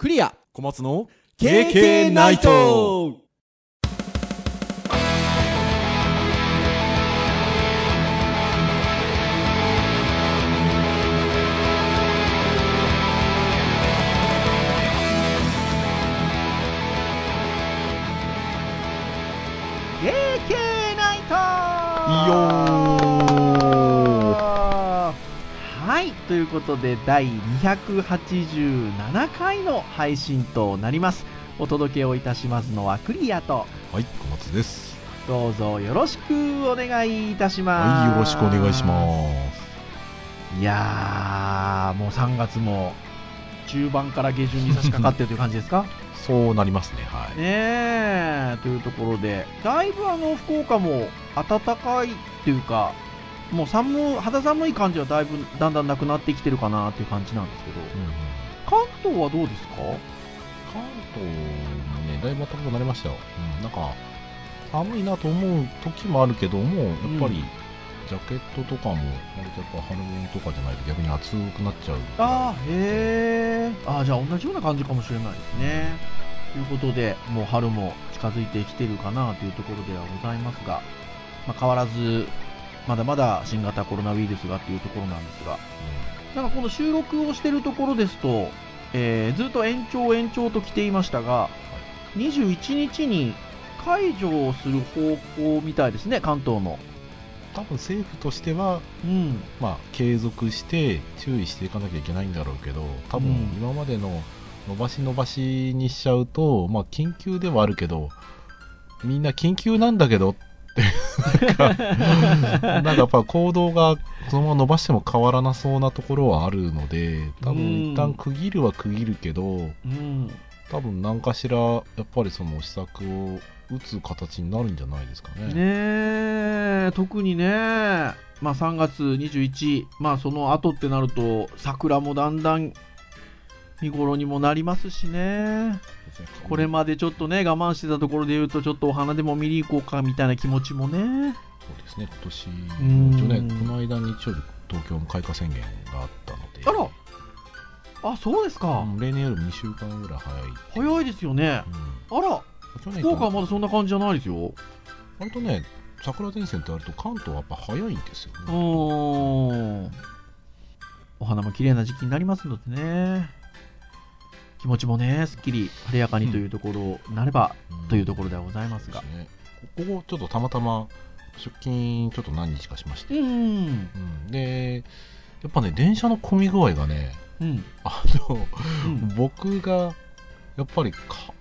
クリア。小松の KK ナイトということで第287回の配信となります。お届けをいたしますのはクリアとはい小松です。どうぞよろしくお願いいたします。はいよろしくお願いします。いやーもう3月も中盤から下旬に差し掛かってるという感じですか？そうなりますねはい。ねえというところでだいぶあの福岡も暖かいっていうかもう寒肌寒い感じはだいぶだんだんなくなってきてるかなっていう感じなんですけど。うんうん関東はどうですか？関東もねだいぶ暖かくなりましたよ、うん、なんか寒いなと思う時もあるけどもやっぱり、うん。ジャケットとかも割とやっぱ春物とかじゃないと逆に暑くなっちゃうああへえああじゃあ同じような感じかもしれないですね。ということでもう春も近づいてきてるかなというところではございますが、まあ、変わらずまだまだ新型コロナウイルスがっていうところなんですがなんかこの収録をしているところですと、えーずっと延長延長と来ていましたが、21日に解除をする方向みたいですね、関東の。多分政府としてはうん。まあ、継続して注意していかなきゃいけないんだろうけど多分うん今までの伸ばし伸ばしにしちゃうと、まあ、緊急ではあるけどみんな緊急なんだけどってなんかなんかやっぱ行動がそのまま伸ばしても変わらなそうなところはあるので多うん分一旦区切るは区切るけどうん。多分何かしらやっぱりその施策を打つ形になるんじゃないですかね。ねえ、特にね、まあ3月21、まあその後ってなると、桜もだんだん見頃にもなりますしね。これまでちょっとね、我慢してたところで言うと、ちょっとお花でも見に行こうかみたいな気持ちもね。そうですね、今年、うん一応ね、この間日曜日、東京も開花宣言があったので、あらあ、そうですか。うん例年より2週間ぐらい早い。早いですよね。うんあら、去年福岡はまだそんな感じじゃないですよ。割とね、桜前線ってあると関東はやっぱ早いんですようね。お花も綺麗な時期になりますのでね。気持ちもね、すっきり晴れやかにというところになれば、うんというところではございますがね。ここちょっとたまたま出勤ちょっと何日かしまして、うん。うんで、やっぱね、電車の混み具合がね、うん。あの、うん僕がやっぱりか、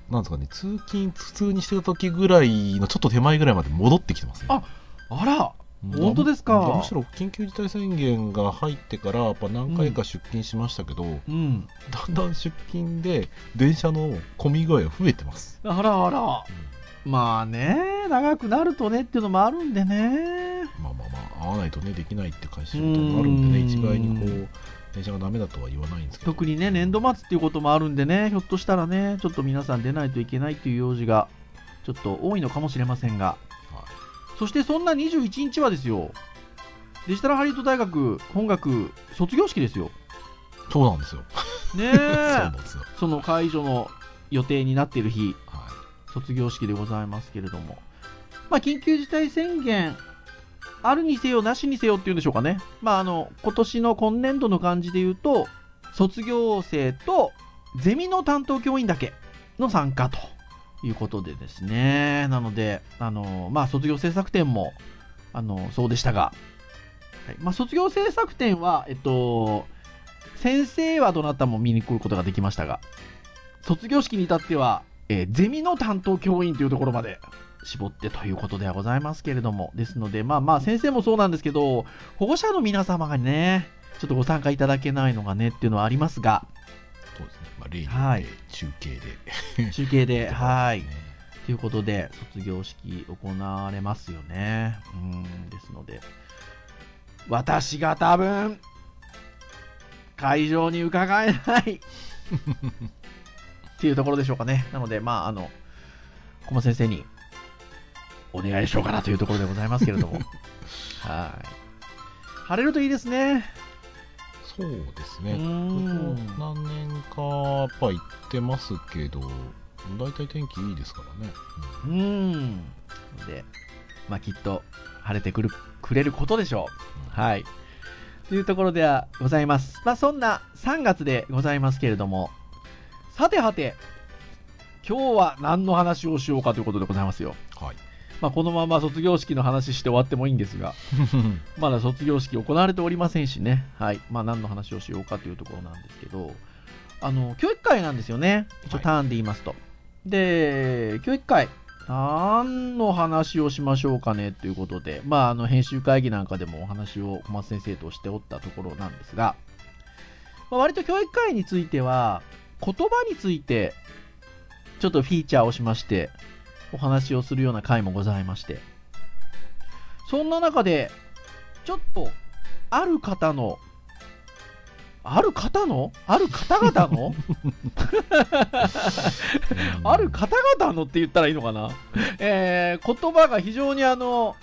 なんですかね、通勤、普通にしてた時ぐらいのちょっと手前ぐらいまで戻ってきてますね。ああら、うん本当ですか？むしろ緊急事態宣言が入ってからやっぱ何回か出勤しましたけど、うん。だんだん出勤で電車の混み具合が増えてます、あらあら。まあね、長くなるとねっていうのもあるんでね。まあまあまあ会わないとねできないって会社仕事もあるんでねうん。一概にこう電車がダメだとは言わないんですけど。特にね、年度末っていうこともあるんでね、ひょっとしたらね、ちょっと皆さん出ないといけないっていう用事が、ちょっと多いのかもしれませんが、はいそしてそんな21日はですよ、デジタルハリウッド大学本学卒業式ですよ。そうなんですよ、ねえ。その解除の予定になっている日、は卒業式でございますけれども、まあ、緊急事態宣言、あるにせよ、なしにせよっていうんでしょうかね、まあ、あの今年の今年度の感じで言うと、卒業生とゼミの担当教員だけの参加ということでですね、なので、あのまあ、卒業制作展もあのそうでしたが、はい。まあ、卒業制作展は、えっと、先生はどなたも見に来ることができましたが、卒業式に至っては、えーゼミの担当教員というところまで絞ってということではございますけれども、ですので、まあまあ、先生もそうなんですけど、保護者の皆様がね、ちょっとご参加いただけないのがねっていうのはありますが、まあ、例によはいって中継で、中継で、はい。ねということで、卒業式行われますよね。うん、ですので、私が多分、会場に伺えない っていうところでしょうかね。なので、まあ、あの、小間先生にお願いしようかなというところでございますけれども。はい。晴れるといいですね。そうですうね。ん何年かやっぱ行ってますけど、大体天気いいですからね。うんで、まあ、きっと晴れてくるくれることでしょう。はい。というところではございます。まあ、そんな3月でございますけれども、さてはて、今日は何の話をしようかということでございますよ。はい。まあ、このまま卒業式の話して終わってもいいんですが、まだ卒業式行われておりませんしね、はい。まあ、何の話をしようかというところなんですけど、あの、教育会なんですよね。一応はいターンで言いますと。で、教育会、何の話をしましょうかねということで、まあ、あの、編集会議なんかでもお話を小松先生としておったところなんですが、まあ、割と教育会については、言葉について、ちょっとフィーチャーをしまして、お話をするような回もございまして、そんな中で、ちょっと、ある方の、ある方の？ある方々の？ある方々のって言ったらいいのかな？えー、言葉が非常にあの、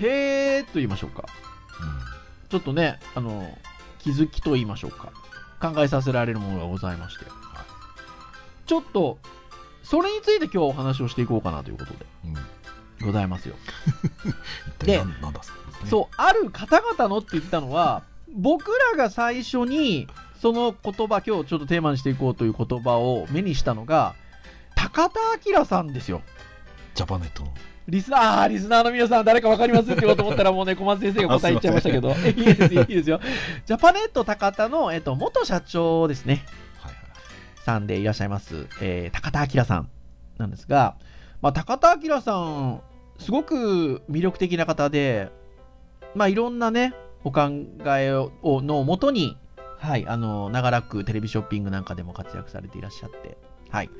へーと言いましょうか。ちょっとね、あの、気づきと言いましょうか。考えさせられるものがございまして。ちょっと、それについて今日お話をしていこうかなということでうん。うんございますよ。一でだそね。そう、ある方々のって言ったのは、僕らが最初に、その言葉、今日ちょっとテーマにしていこうという言葉を目にしたのが、高田明さんですよ。ジャパネットの。リスナー、リスナーの皆さん、誰か分かりますって言おうと思ったら、もうね、小松先生が答え言っちゃいましたけど、いいですよ、いいですよ。ジャパネット高田の、えっと、元社長ですね。さんでいらっしゃいます、えー高田明さんなんですが、まあ、高田明さん、すごく魅力的な方で、まあ、いろんなね、お考えをのもとに、はい、あの、長らくテレビショッピングなんかでも活躍されていらっしゃって、はい、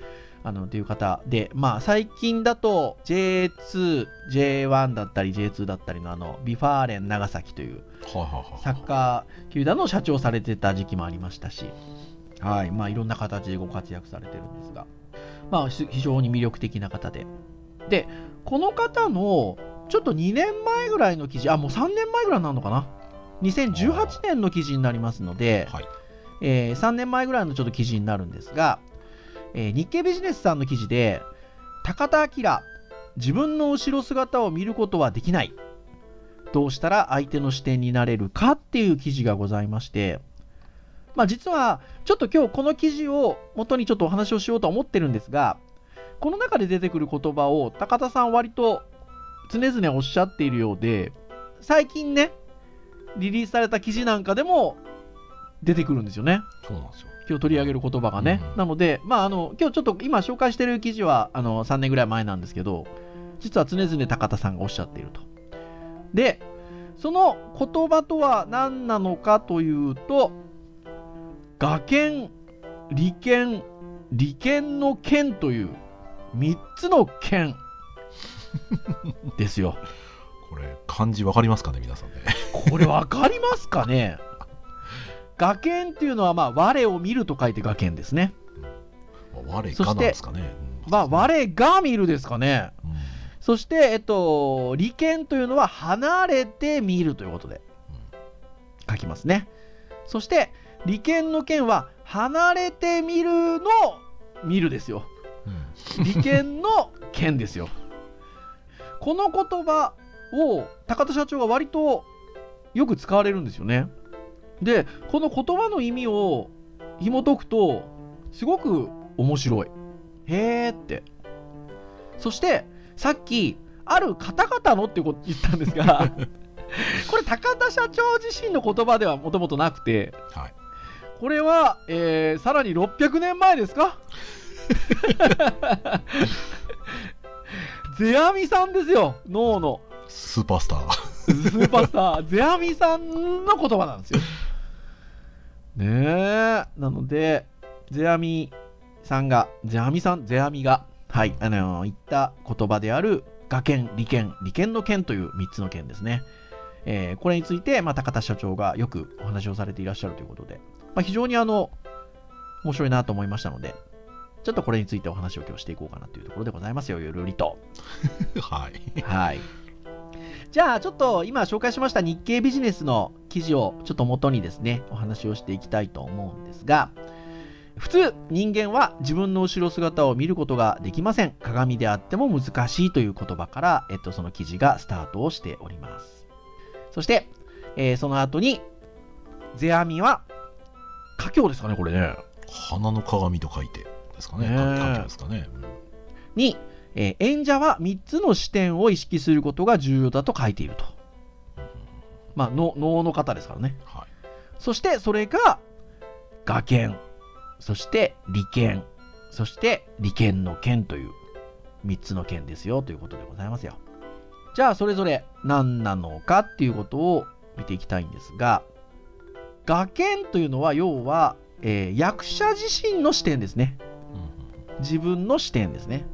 あの、という方で、まあ、最近だと J2、J1 だったり J2 だったりのあの、 V・ファーレン長崎という。サッカー球団の社長されてた時期もありましたし、はい、まあいろんな形でご活躍されてるんですが、まあし非常に魅力的な方で。で、この方のちょっと2年前ぐらいの記事、あ、もう3年前ぐらいになるのかな？2018年の記事になりますので、はい。えー3年前ぐらいのちょっと記事になるんですが、えー日経ビジネスさんの記事で、高田明、自分の後ろ姿を見ることはできない。どうしたら相手の視点になれるかっていう記事がございまして、まあ実は、ちょっと今日この記事を元にちょっとお話をしようと思ってるんですが、この中で出てくる言葉を高田さん割と常々おっしゃっているようで、最近ね、リリースされた記事なんかでも出てくるんですよね。そうなんですよ。今日取り上げる言葉がね。うんなので、まあ、あの、今日ちょっと今紹介している記事は、あの、3年ぐらい前なんですけど、実は常々高田さんがおっしゃっていると。で、その言葉とは何なのかというと、画剣、利権、利権の剣という3つの剣 ですよ。これ、漢字わかりますかね、皆さんね。これわかりますかね？画剣っていうのは、まあ、我を見ると書いて画剣ですね。我そしてがなんですかね。うんまあ、我が見るですかね。うんそして、えっと、利権というのは離れて見るということで書きますね。そして、利権の権は離れて見るの見るですよ。うん利権の権ですよ。この言葉を高田社長が割とよく使われるんですよね。で、この言葉の意味を紐解くと、すごく面白い。へーって。そして、さっき、ある方々のってこと言ったんですが、これ高田社長自身の言葉ではもともとなくて、はい。これは、えーさらに600年前ですか？ゼアミさんですよ、脳の。スーパースター。スーパースター、ゼアミさんの言葉なんですよ。ねえ。なので、ゼアミさんが、ゼアミさん、ゼアミが、はい、あの言った言葉である、画剣、利権、利権の権という3つの権ですね。えーこれについて、まあ、高田社長がよくお話をされていらっしゃるということで、まあ、非常にあの、面白いなと思いましたので、ちょっとこれについてお話を今日していこうかなというところでございますよ、ゆるりと。はい。はい。じゃあ、ちょっと今紹介しました日経ビジネスの記事をちょっと元にですね、お話をしていきたいと思うんですが、普通、人間は自分の後ろ姿を見ることができません。鏡であっても難しいという言葉から、えっと、その記事がスタートをしております。そして、えーその後に、世阿弥は、家境ですかね、これね。花の鏡と書いてですかね。ねえか家ですかね。に、えー演者は3つの視点を意識することが重要だと書いていると。まあ、の能の方ですからね。はい。そしてそれが画剣、そして利剣、そして利剣の剣という3つの剣ですよということでございますよ。じゃあそれぞれ何なのかっていうことを見ていきたいんですが、画剣というのは要は、えー役者自身の視点ですね。自分の視点ですね。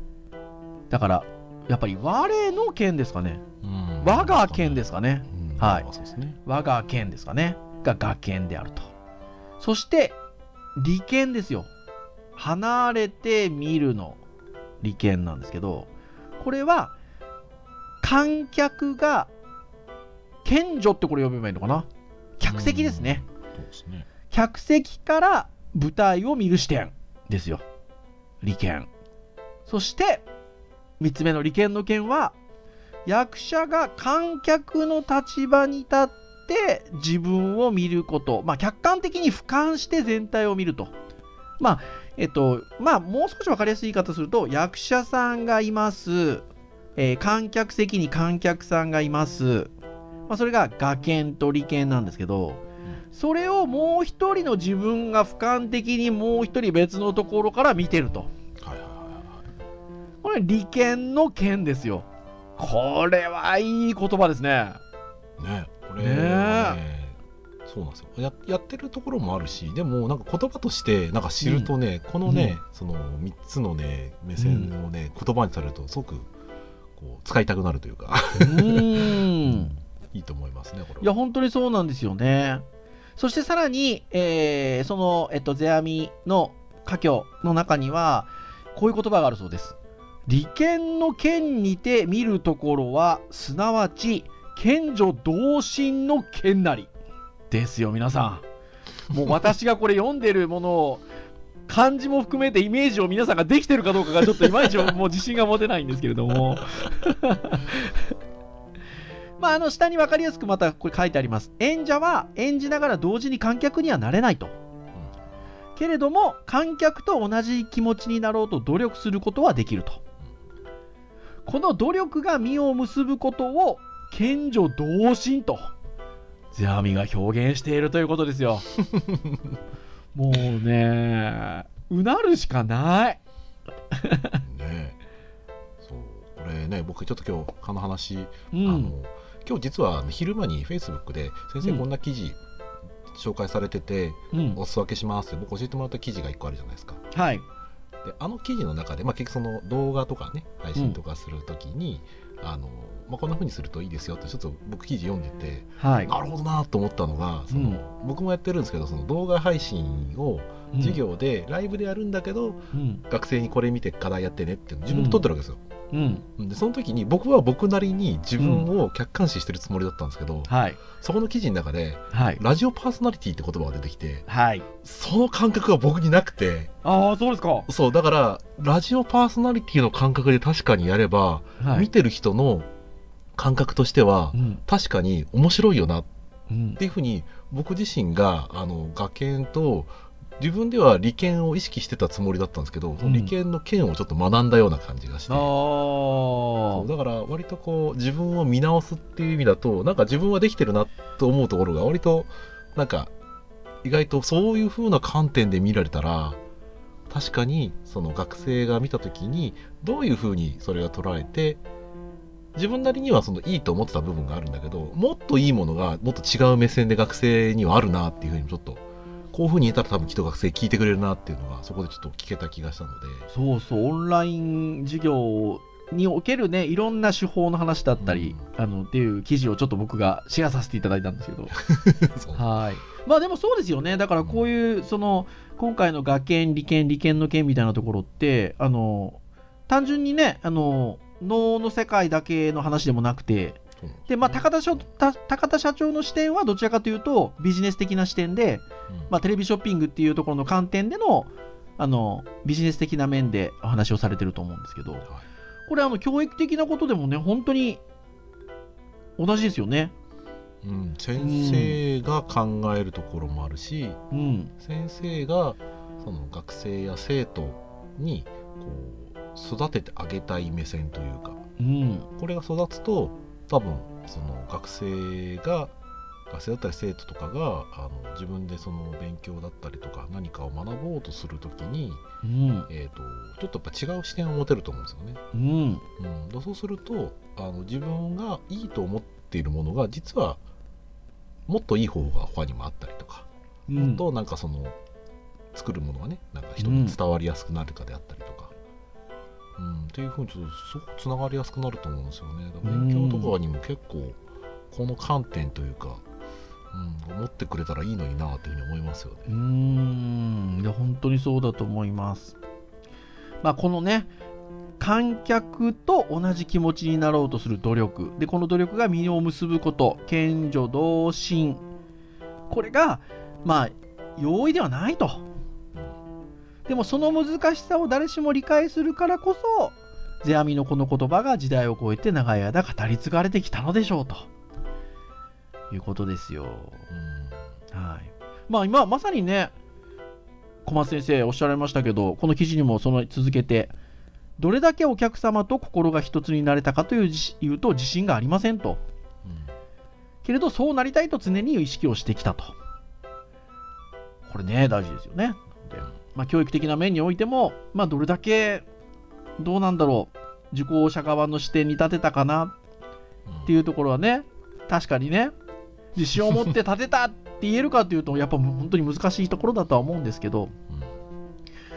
だから、やっぱり我の剣ですかね。うんうん我が剣ですかね。うんはいね。我が剣ですかね。が画剣であると。そして、利剣ですよ。離れて見るの利剣なんですけど、これは、観客が、賢女ってこれ呼べばいいのかな客席ですね。そうです客席から舞台を見る視点ですよ。利権。そして、三つ目の利権の剣は、役者が観客の立場に立って自分を見ること。まあ、客観的に俯瞰して全体を見ると。まあ、えっと、まあ、もう少し分かりやすい言い方すると、役者さんがいます。えー観客席に観客さんがいます。まあ、それが画剣と利権なんですけど、それをもう一人の自分が俯瞰的にもう一人別のところから見てると。はいはいはいはい。これ利権の剣ですよ。これはいい言葉ですね。ねこれねはねそうなんですよややってるところもあるしでもなんか言葉としてなんか知るとね、このね、その3つのね目線をね、言葉にされるとすごくこう使いたくなるというかうーん。いいと思いますねこれいや、本当にそうなんですよね。そしてさらに、えーその、えっと、世阿弥の家教の中には、こういう言葉があるそうです。利権の剣にて見るところは、すなわち、賢女同心の剣なり。ですよ、皆さん。もう私がこれ読んでるものを、漢字も含めてイメージを皆さんができてるかどうかがちょっといまいちもう自信が持てないんですけれども。まあ、あの下に分かりやすくまたこれ書いてあります。演者は演じながら同時に観客にはなれないと。けれども、観客と同じ気持ちになろうと努力することはできると。この努力が実を結ぶことを、賢女同心と、世阿弥が表現しているということですよ。もうね、うなるしかない。ねそうこれね僕ちょっと今日この話、うあん。の今日実は昼間にフェイスブックで先生うんこんな記事紹介されてて、うん。お裾分けしますって僕教えてもらった記事が1個あるじゃないですかはい。であの記事の中で、まあ、結局その動画とかね配信とかするときに、あのまあ、こんな風にするといいですよってちょっと僕記事読んでて、はい。なるほどなと思ったのがその、うん僕もやってるんですけどその動画配信をうん授業でライブでやるんだけど、うん。学生にこれ見て課題やってねって自分で撮ってるわけですよ、うん。でその時に僕は僕なりに自分を客観視してるつもりだったんですけど、はい。そこの記事の中ではい。ラジオパーソナリティって言葉が出てきてはい。その感覚が僕になくてああ、そうですか。そうだからラジオパーソナリティの感覚で確かにやれば、は見てる人の感覚としてはうん。確かに面白いよなっうんていうふうに僕自身があの画研と自分では利権を意識してたつもりだったんですけど、その利権の剣をちょっと学んだような感じがして、あそうだから割とこう自分を見直すっていう意味だとなんか自分はできてるなと思うところが割となんか意外とそういう風な観点で見られたら確かにその学生が見た時にどういう風にそれが捉えて自分なりにはそのいいと思ってた部分があるんだけどもっといいものがもっと違う目線で学生にはあるなっていう風にちょっとこういう風に言ったら多分きっと学生聞いてくれるなっていうのがそこでちょっと聞けた気がしたのでそうそう、オンライン授業におけるね、いろんな手法の話だったり、あのっていう記事をちょっと僕がシェアさせていただいたんですけど、はい。まあでもそうですよね。だからこういう、その、今回の学研、理研、理研の研みたいなところって、あの、単純にね、あの、脳の世界だけの話でもなくて、でまあ、高田社た高田社長の視点はどちらかというとビジネス的な視点で、うん。まあ、テレビショッピングっていうところの観点でのあのビジネス的な面でお話をされてると思うんですけど、これあの教育的なことでもね本当に同じですよね。うん、先生が考えるところもあるし、うん、先生がその学生や生徒にこう育ててあげたい目線というかうん、これが育つと多分その学生が学生だったり生徒とかがあの自分でその勉強だったりとか何かを学ぼうとするときに、うん、えー、とちょっとやっぱ違う視点を持てると思うんですよね。うん、うん、だそうするとあの自分がいいと思っているものが実はもっといい方法が他にもあったりとか、もっとなんかその作るものがねなんか人に伝わりやすくなるかであったりとか、うんっていうふうにちょっとすごくつながりやすくなると思うんですよね勉強とかにも結構この観点というか、うん、思ってくれたらいいのになというふうに思いますよね。うーん、いや本当にそうだと思います。まあ、このね、観客と同じ気持ちになろうとする努力。で、この努力が実を結ぶこと、賢助同心。これが、まあ、容易ではないと。でも、その難しさを誰しも理解するからこそ、世阿弥のこの言葉が時代を超えて長い間語り継がれてきたのでしょうと。いうことですよ。うんはい。まあ今まさにね、小松先生おっしゃられましたけど、この記事にもその続けて、どれだけお客様と心が一つになれたかというじ言うと自信がありませんと。けれどそうなりたいと常に意識をしてきたと。これね、大事ですよね。でまあ、教育的な面においても、まあ、どれだけ、どうなんだろう、受講者側の視点に立てたかなっていうところはね、確かにね、自信を持って立てたって言えるかっていうと、やっぱ本当に難しいところだとは思うんですけど、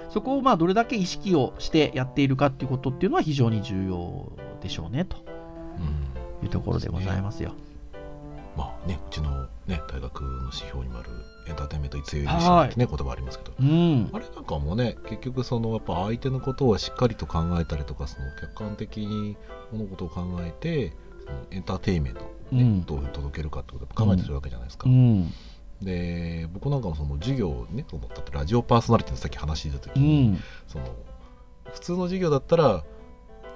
そこをまあどれだけ意識をしてやっているかっていうことっていうのは非常に重要でしょうねというところでございますよ。まあね、うちの、ね、大学の指標にもあるエンターテインメントいつよりはいね、言葉ありますけど、うん。あれなんかもね、結局そのやっぱ相手のことをしっかりと考えたりとか、その客観的に物事を考えて、そのエンターテインメント、ねうんどういうふうに届けるかってことを考えてるわけじゃないですか。うん。で、僕なんかもその授業ね、そのだってラジオパーソナリティのさっき話してた時うに、ん。その普通の授業だったら、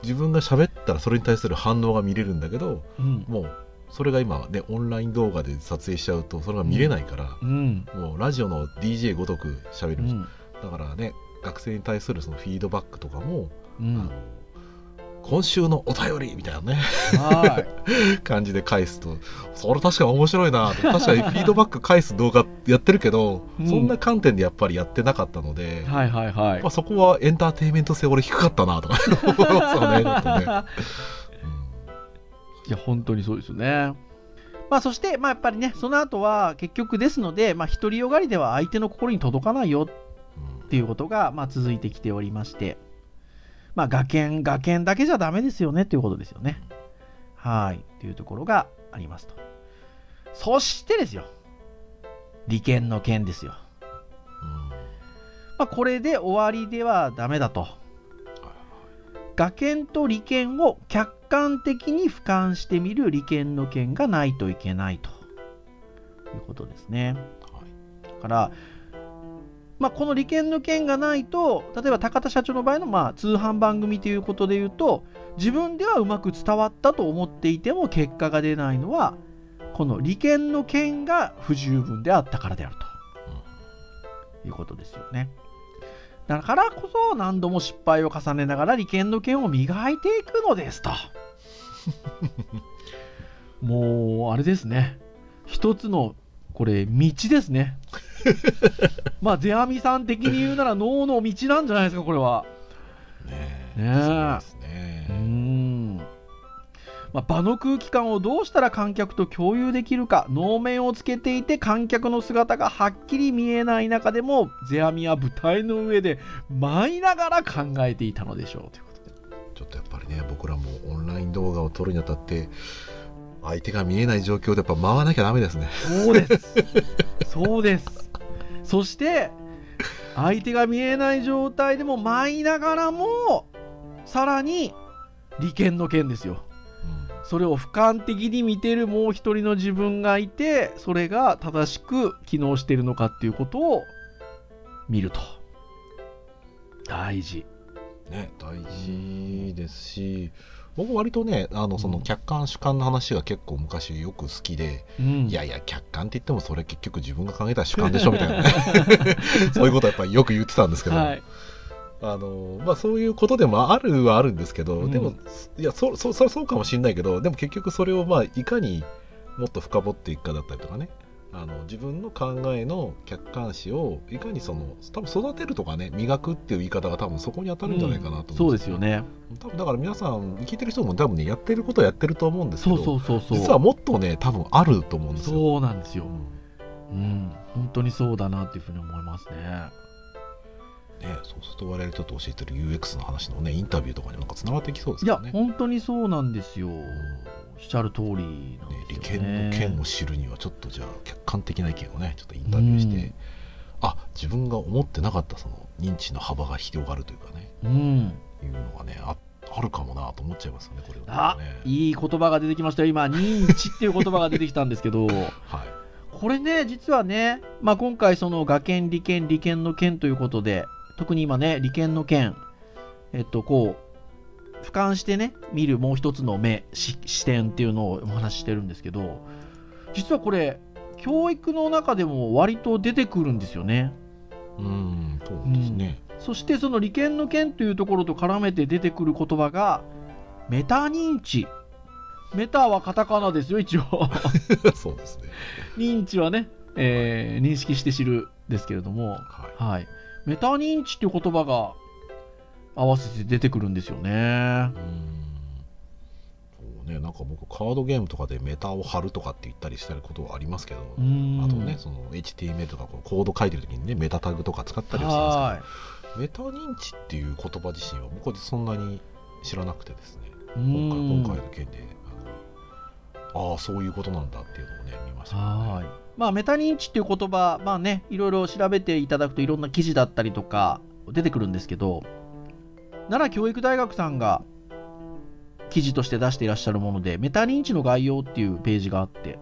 自分が喋ったらそれに対する反応が見れるんだけど、うん。もうそれが今ねオンライン動画で撮影しちゃうとそれが見れないから、うん。もうラジオの DJ ごとく喋る、うん。だからね学生に対するそのフィードバックとかも、あのうん。今週のお便りみたいなねは 感じで返すとそれ確かに面白いなと確かにフィードバック返す動画やってるけど、うんそんな観点でやっぱりやってなかったので、い。はいはいはいまあ、。そこはエンターテインメント性俺低かったなとか 思いますよねや、本当にそうですよね。まあ、そして、まあ、やっぱりね、その後は結局ですので、まあ、独りよがりでは相手の心に届かないようんっていうことが、まあ、続いてきておりまして、まあ、学研、学研だけじゃダメですよねっていうことですよね。はい。っていうところがありますと。そしてですよ。利権の件ですよ。まあ、これで終わりではダメだと。学研と利権を客観的に俯瞰してみる利権の権がないといけないということですね。はいだから、まあ、この利権の権がないと、例えば高田社長の場合のまあ通販番組ということで言うと、自分ではうまく伝わったと思っていても結果が出ないのは、この利権の権が不十分であったからであるということですよね。だからこそ何度も失敗を重ねながら利権の権を磨いていくのですと。もう、あれですね。一つの、これ、道ですね。まあ、世阿弥さん的に言うなら脳の道なんじゃないですか、これは。ねえねえそうですねうーん。まあ、場の空気感をどうしたら観客と共有できるか、能面をつけていて観客の姿がはっきり見えない中でも、世阿弥は舞台の上で舞いながら考えていたのでしょうということで。ちょっとやっぱりね僕らもオンライン動画を撮るにあたって相手が見えない状況でやっぱ回らなきゃダメですねそうです。そうです。そして、相手が見えない状態でも舞いながらも、さらに利権の権ですよ。それを俯瞰的に見てるもう一人の自分がいてそれが正しく機能しているのかっていうことを見ると。大事。ね、大事ですし僕割とねあのその客観主観の話が結構昔よく好きで、うん。いやいや客観って言ってもそれ結局自分が考えた主観でしょみたいなね。そういうことはやっぱりよく言ってたんですけど、はいあのまあ、そういうことでもあるはあるんですけど、うん。でもいやそそそそうかもしれないけどでも結局それをまあいかにもっと深掘っていくかだったりとかね。あの自分の考えの客観視をいかにその多分育てるとかね磨くっていう言い方が多分そこに当たるんじゃないかなとそう思うん。ですよね。多分だから皆さん聞いてる人も多分ねやってることはやってると思うんですけそどうそうそうそう。実はもっとね多分あると思うんですよ。そうなんですよ。うん。うん。本当にそうだなっていうふうに思いますねね、そうすると我々ちょっと教えてる UX の話のねインタビューとかになんかつながってきそうですいや。本当にそうなんですよ。おっうんしゃる通りなんですよね。権の権を知るにはちょっとじゃあ客観的な意見をねちょっとインタビューして、うん。あ自分が思ってなかったその認知の幅が広がるというかね。うん。いうのがねああるかもなと思っちゃいますよねこれあはね。いい言葉が出てきましたよ。今認知っていう言葉が出てきたんですけど。はい。これね実はね、まあ、今回その学研利権利権の権ということで特に今ね利権の権えっとこう俯瞰してね見るもう一つの目し視点っていうのをお話ししてるんですけど実はこれ教育の中でも割と出てくるんですよねうんそうですね。そしてその利権の権というところと絡めて出てくる言葉がメタ認知メタはカタカナですよ一応 そうですね。認知はね、えー認識して知るですけれども、はい。はい、メタ認知っていう言葉が合わせて出てくるんですよね。う。ん。そうね。なんか僕カードゲームとかでメタを貼るとかって言ったりしたことはありますけど、うん。あとねその HTML とかこうコード書いてる時にねメタタグとか使ったりはしてますはけどメタ認知っていう言葉自身は僕はそんなに知らなくてですね。い。今回うん今回の件であのああそういうことなんだっていうのをね見ましたね。はい。まあ、メタ認知っていう言葉、まあね、いろいろ調べていただくといろんな記事だったりとか出てくるんですけど、奈良教育大学さんが記事として出していらっしゃるもので、メタ認知の概要っていうページがあって、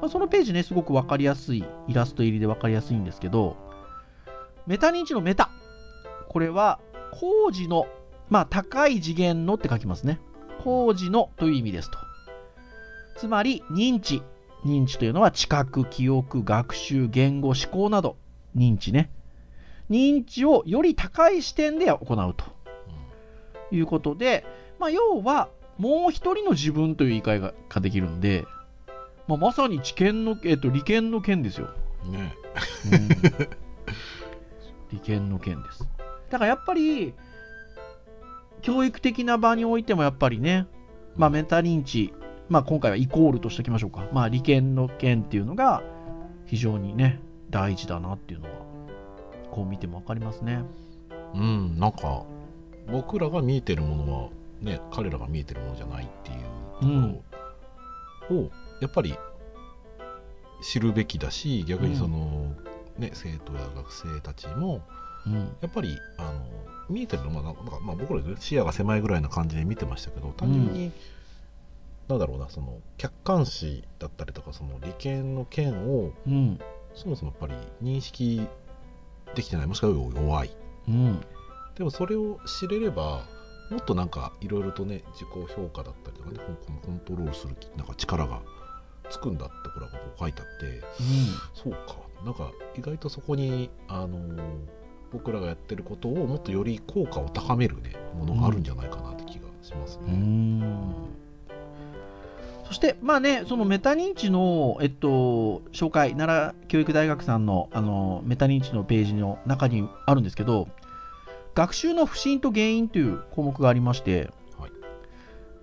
まあ、そのページね、すごくわかりやすい、イラスト入りでわかりやすいんですけど、メタ認知のメタ。これは、工事の、まあ、高い次元のって書きますね。工事のという意味ですと。つまり、認知。認知というのは知覚、記憶、学習、言語、思考など、認知ね。認知をより高い視点で行うということで、まあ、要は、もう一人の自分という言い換えがができるんで、まあ、まさに知見の、えっと、利権の権ですよ。うんねうん利権の権です。だからやっぱり、教育的な場においてもやっぱりね、まあ、メタ認知、まあ、今回はイコールとしておきましょうか。まあ、利権の権っていうのが非常にね、大事だなっていうのは、こう見てもわかりますね。うんなんか僕らが見えてるものはね彼らが見えてるものじゃないっていうところをやっぱり知るべきだし逆にその、ね、生徒や学生たちもうん。やっぱりあの見えてるのはなんかまあ僕ら、ね、視野が狭いぐらいな感じで見てましたけど単純に、なんだろうなその客観視だったりとかその利権の権をうん。そもそもやっぱり認識できてないもしくは弱いうん。でもそれを知れればもっとなんかいろいろとね自己評価だったりとかねコンコントロールするなんか力がつくんだってこれはこう書いてあってそうかなんか意外とそこにあのー僕らがやってることをもっとより効果を高めるねものがあるんじゃないかなって気がしますうね。ん。そして、まあね、そのメタ認知の、えっと、紹介、奈良教育大学さんのあのメタ認知のページの中にあるんですけど、学習の不振と原因という項目がありまして、はい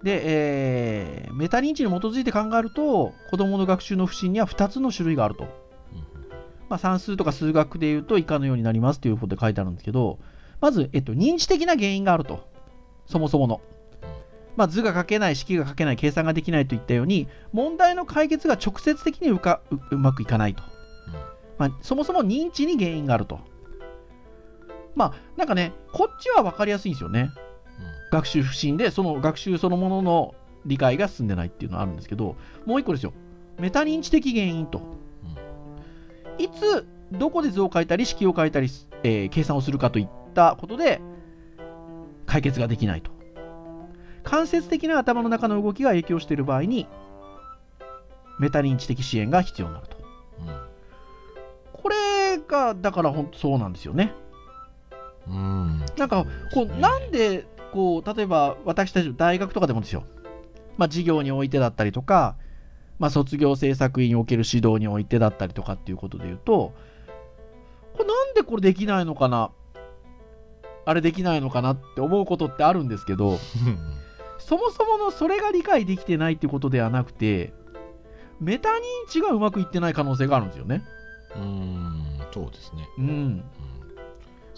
で、えーメタ認知に基づいて考えると、子どもの学習の不振には2つの種類があると。うんまあ、算数とか数学でいうと以下のようになりますということで書いてあるんですけど、まず、えっと、認知的な原因があると。そもそもの。まあ、図が書けない、式が書けない、計算ができないといったように、問題の解決が直接的にうかううまくいかないと。まあ、そもそも認知に原因があると。まあ、なんかね、こっちは分かりやすいんですよね。学習不振で、その学習そのものの理解が進んでないっていうのはあるんですけどもう一個ですよメタ認知的原因と、いつどこで図を書いたり式を書いたり、えー計算をするかといったことで解決ができないと間接的な頭の中の動きが影響している場合にメタ認知的支援が必要になると。これがだから本当そうなんですよね。うん。うん。なんかこうね。なんでこう例えば私たち大学とかでもですよ、まあ、授業においてだったりとか、まあ、卒業制作員における指導においてだったりとかっていうことで言うとこれなんでこれできないのかなあれできないのかなって思うことってあるんですけど そもそものそれが理解できてないってことではなくてメタ認知がうまくいってない可能性があるんですよね。うんそうですねうん、うん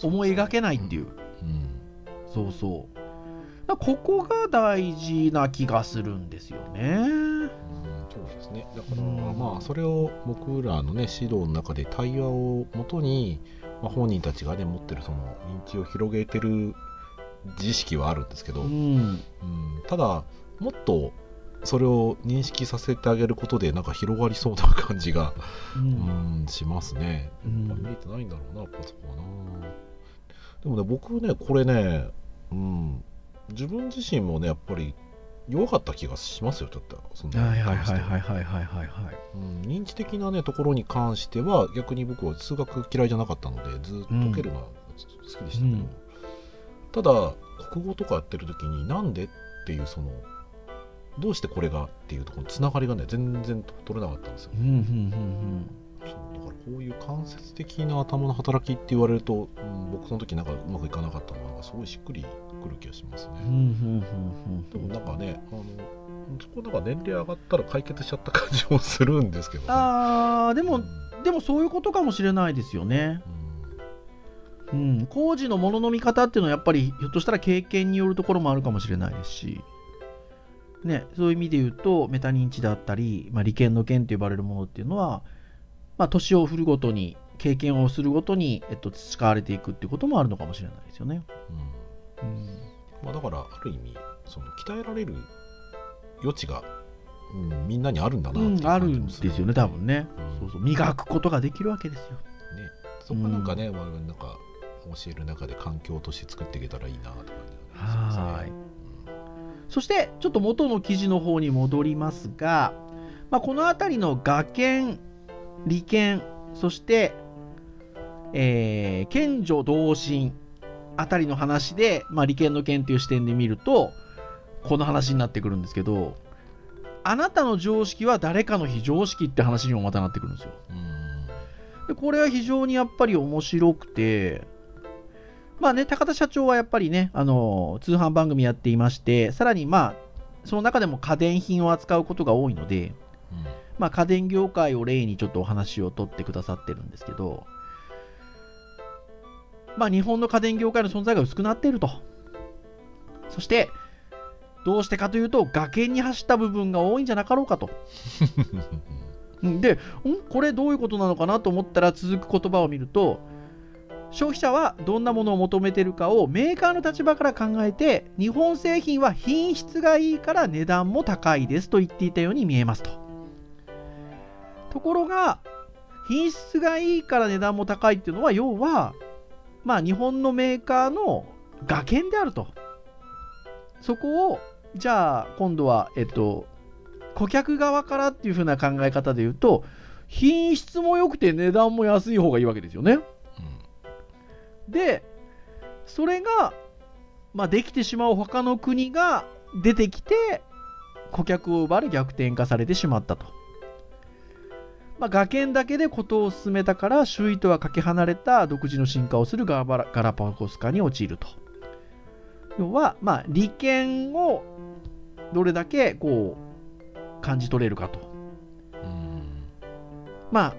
思い描けないっていう。うんそうそう。だここが大事な気がするんですよね。うんそうですねだからうんまあそれを僕らのね指導の中で対話をもとに、まあ、本人たちがね持ってるその認知を広げてる自意識はあるんですけど、ううんん。ただもっとそれを認識させてあげることでなんか広がりそうな感じが、う。うんん、しますね。うんやっぱ見えてないんだろうなやっぱそこはな。でもね僕ねこれね、うん、自分自身もねやっぱり弱かった気がしますよちょっとそのはいはいはいはいはいはいはい。うん、認知的な、ね、ところに関しては逆に僕は数学嫌いじゃなかったのでずっと解けるのは好きでしたけど、うんただ国語とかやってる時になんでっていうそのどうしてこれがっていうところのつながりがね全然取れなかったんですようんうんそうだからこういう間接的な頭の働きって言われると、うん僕その時なんかうまくいかなかったのがすごいしっくりくる気がしますね、うんうん。うんうんでもなんかねあのそこなんか年齢上がったら解決しちゃった感じもするんですけど、ね、ああ、でもうん、でもそういうことかもしれないですよね。うん。工事のものの見方っていうのはやっぱりひょっとしたら経験によるところもあるかもしれないですし。ね、そういう意味で言うとメタ認知だったり、まあ、利権の権と呼ばれるものっていうのは、まあ、年を振るごとに経験をするごとに、えっと、培われていくっていうこともあるのかもしれないですよね。うんうんまあ、だからある意味その鍛えられる余地が、うん、みんなにあるんだなっていううん、ある感じんもするですよね、多分ね。うんそうそう磨くことができるわけですよ。ね、そこはなんかね、我々なんか教える中で環境として作っていけたらいいなって感じがしますね。はい。そして、ちょっと元の記事の方に戻りますが、まあ、この辺りの画研、利権、そして、えー、賢女同心あたりの話で、まあ、利権の権という視点で見ると、この話になってくるんですけど、あなたの常識は誰かの非常識って話にもまたなってくるんですよ。うん。でこれは非常にやっぱり面白くて、まあね、高田社長はやっぱりね、あの通販番組やっていまして、さらにまあ、その中でも家電品を扱うことが多いので、まあ、家電業界を例にちょっとお話を取ってくださってるんですけど、まあ、日本の家電業界の存在が薄くなっていると。そして、どうしてかというと、崖に走った部分が多いんじゃなかろうかと。うんで、ん？これどういうことなのかなと思ったら続く言葉を見ると、消費者はどんなものを求めてるかをメーカーの立場から考えて、日本製品は品質がいいから値段も高いですと言っていたように見えますと。ところが、品質がいいから値段も高いっていうのは、要は、まあ日本のメーカーの画研であると。そこを、じゃあ今度は、えっと、顧客側からっていう風な考え方で言うと、品質も良くて値段も安い方がいいわけですよね。で、それが、まあ、できてしまう他の国が出てきて、顧客を奪われ逆転化されてしまったと。まあ、画研だけで事を進めたから、周囲とはかけ離れた独自の進化をするガラガラパゴス化に陥ると。要は、まあ、利権をどれだけこう感じ取れるかと。うんまあ、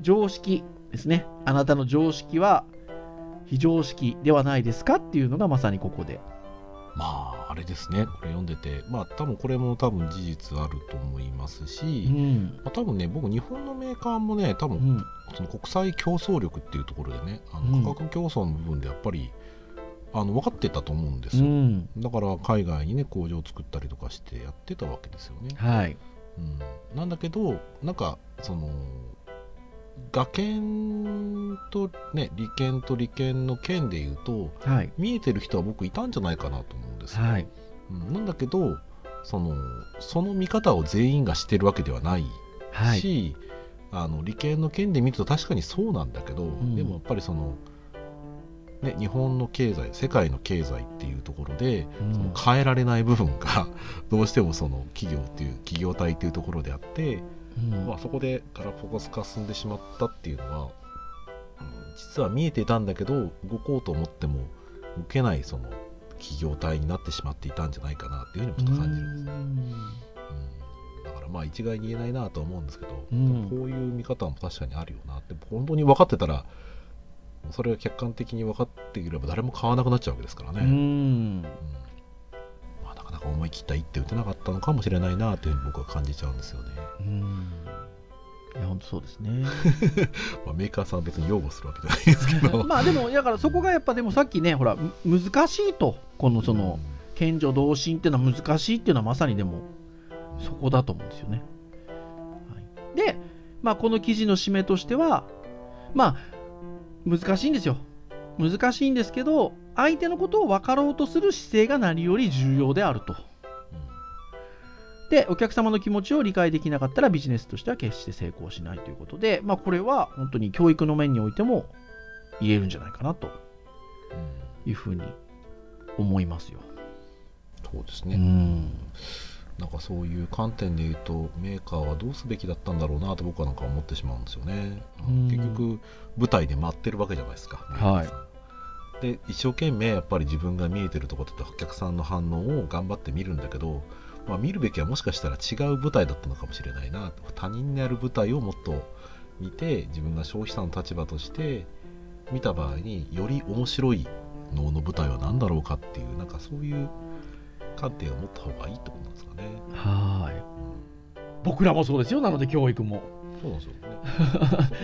常識ですね。あなたの常識は非常識ではないですかっていうのがまさにここで。まああれですねこれ読んでてまあ多分これも多分事実あると思いますうし、ん。まあ、多分ね僕日本のメーカーもね多分うん。その国際競争力っていうところでねあうんの価格競争の部分でやっぱりあの分かってたと思うんですよ、うん。だから海外にね工場を作ったりとかしてやってたわけですよね、はい。うん、なんだけどなんかその学研とね理研と理研の県でいうとはい。見えてる人は僕いたんじゃないかなと思うんですよ、はい。うん、なんだけどそのその見方を全員がしてるわけではないはい。し、あの理系の件で見ると確かにそうなんだけど、んでもやっぱりその、ね、日本の経済世界の経済っていうところで、うんその変えられない部分がどうしてもその企業っていう企業体っていうところであって、うん。まあ、そこでガラパゴス化進んでしまったっていうのは、うん実は見えていたんだけど動こうと思っても動けないその企業体になってしまっていたんじゃないかなっていうふうにもちょっと感じるんですね。うん。だからまあ一概に言えないなとは思うんですけど、うん。こういう見方も確かにあるよなって本当に分かってたらそれが客観的に分かっていれば誰も買わなくなっちゃうわけですからね、ううんか思い切った一手打てなかったのかもしれないなというふうに僕は感じちゃうんですよね、うん。いや、本当そうですね。まあ、メーカーさんは別に擁護するわけじゃないですけど まあでも、だからそこがやっぱでもさっきね、ほら、む難しいと、このその、賢者同心っていうのは難しいっていうのはまさにでもそこだと思うんですよね。はい、で、まあ、この記事の締めとしては、まあ、難しいんですよ。難しいんですけど、相手のことを分かろうとする姿勢が何より重要であると。で、お客様の気持ちを理解できなかったらビジネスとしては決して成功しないということで、まあ、これは本当に教育の面においても言えるんじゃないかなと。うんいうふうに思いますよ。そうですね、うん。なんかそういう観点で言うとメーカーはどうすべきだったんだろうなと僕はなんか思ってしまうんですよね、結局舞台で待ってるわけじゃないですか、はいで一生懸命やっぱり自分が見えてるところとお客さんの反応を頑張って見るんだけど、まあ、見るべきはもしかしたら違う舞台だったのかもしれないな他人にある舞台をもっと見て自分が消費者の立場として見た場合により面白い能の舞台は何だろうかっていうなんかそういう観点を持った方がいいってことなんですかね。はい。僕らもそうですよ。なので教育も。そうなんですよ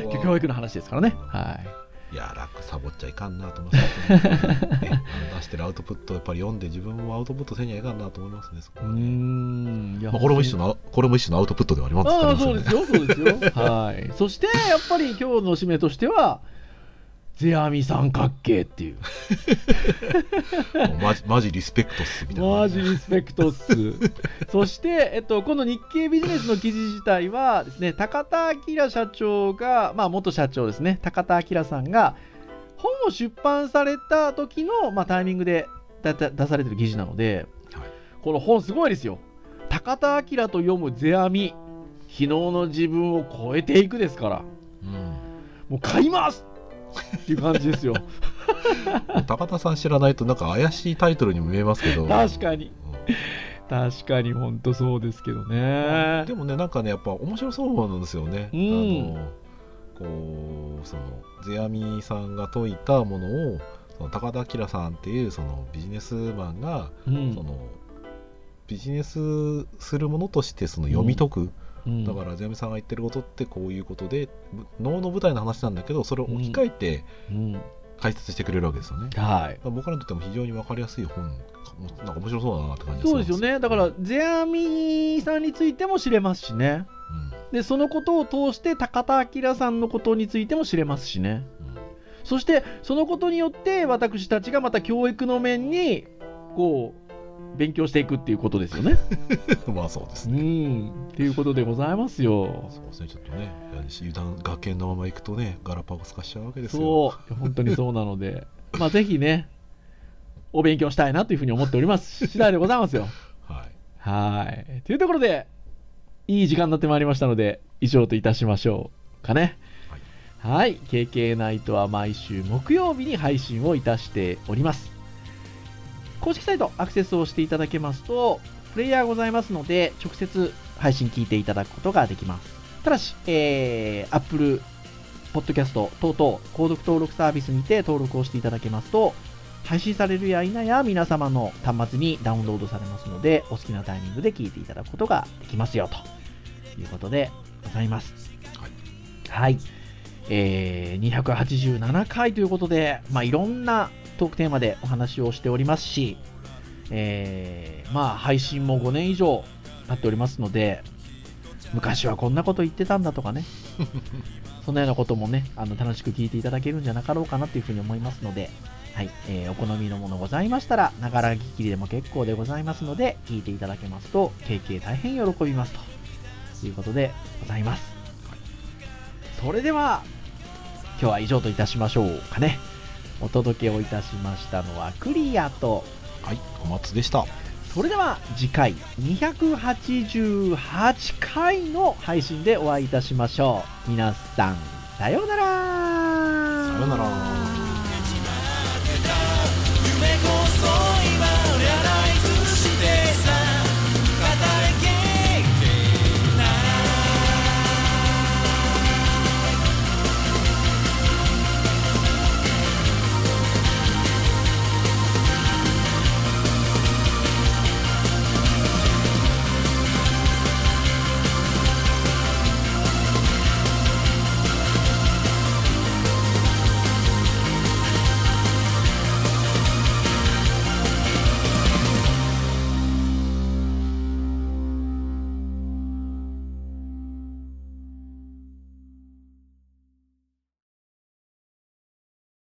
ね。教育の話ですからね。はい。いや、楽サボっちゃいかんなと思いますね。ね 出してるアウトプットをやっぱり読んで自分もアウトプットせにはいかんなと思いますね。そこねん。いやまあ、これも一種の、これも一種のアウトプットではありますああ、ねそうですよ、そうですよ。はい。そして、やっぱり今日の締めとしては、ゼアミ三角形っていう。マジマジリスペクトっすみたいな。マジリスペクトっす。そして、えっと、この日経ビジネスの記事自体はですね、高田明社長が、まあ、元社長ですね、高田明さんが、本を出版された時の、まあ、タイミングでだだ出されてる記事なので、はいこの本すごいですよ。高田明と読む世阿弥、昨日の自分を超えていくですから、うんもう買いますっていう感じですよ。高田さん知らないとなんか怪しいタイトルにも見えますけど。確かに。うん確かに本当そうですけどね。でもね、なんかね、やっぱ面白そうなんですよね。うんあのこう、その、世阿弥さんが説いたものを、その高田明さんっていうそのビジネスマンが、うんそのビジネスするものとしてその読み解く、うんだから世阿弥さんが言ってることってこういうことでぶ能の舞台の話なんだけどそれを置き換えてうん解説してくれるわけですよね、だかはい。ら僕らにとっても非常に分かりやすい本なんか面白そうだなって感じがそうですよね。だから、ゼアミさんについても知れますしね。で、そのことを通して高田明さんのことについても知れますしね。うんうんそして、そのことによって私たちがまた教育の面に、こう、勉強していくっていうことですよね。まあそうですうね、ん。っていうことでございますよ。そうですねちょっとね油断学研のまま行くとねガラパゴス化しちゃうわけですよそう。本当にそうなので、まあ、ぜひね、お勉強したいなというふうに思っております。次第でございますよ。はいはい。というところで、いい時間になってまいりましたので、以上といたしましょうかね。はい。KK ナイトは毎週木曜日に配信をいたしております。公式サイトアクセスをしていただけますと、プレイヤーございますので、直接配信聞いていただくことができます。ただし、えー、Apple Podcast 等々、購読登録サービスにて登録をしていただけますと、配信されるや否や皆様の端末にダウンロードされますので、お好きなタイミングで聞いていただくことができますよ、ということでございます。はいはい。えー、287回ということで、まあ、いろんなトークテーマでお話をしておりますし、えー、まあ、配信も5年以上経っておりますので、昔はこんなこと言ってたんだとかね、そんなようなこともね、あの楽しく聞いていただけるんじゃなかろうかなというふうに思いますので、はい、えーお好みのものございましたら、ながら聞きでも結構でございますので、聞いていただけますと、KK 大変喜びますということでございます。それでは、今日は以上といたしましょうかね。お届けをいたしましたのはクリアと、はい、小松でした。それでは次回288回の配信でお会いいたしましょう。皆さん、さようならさよなら。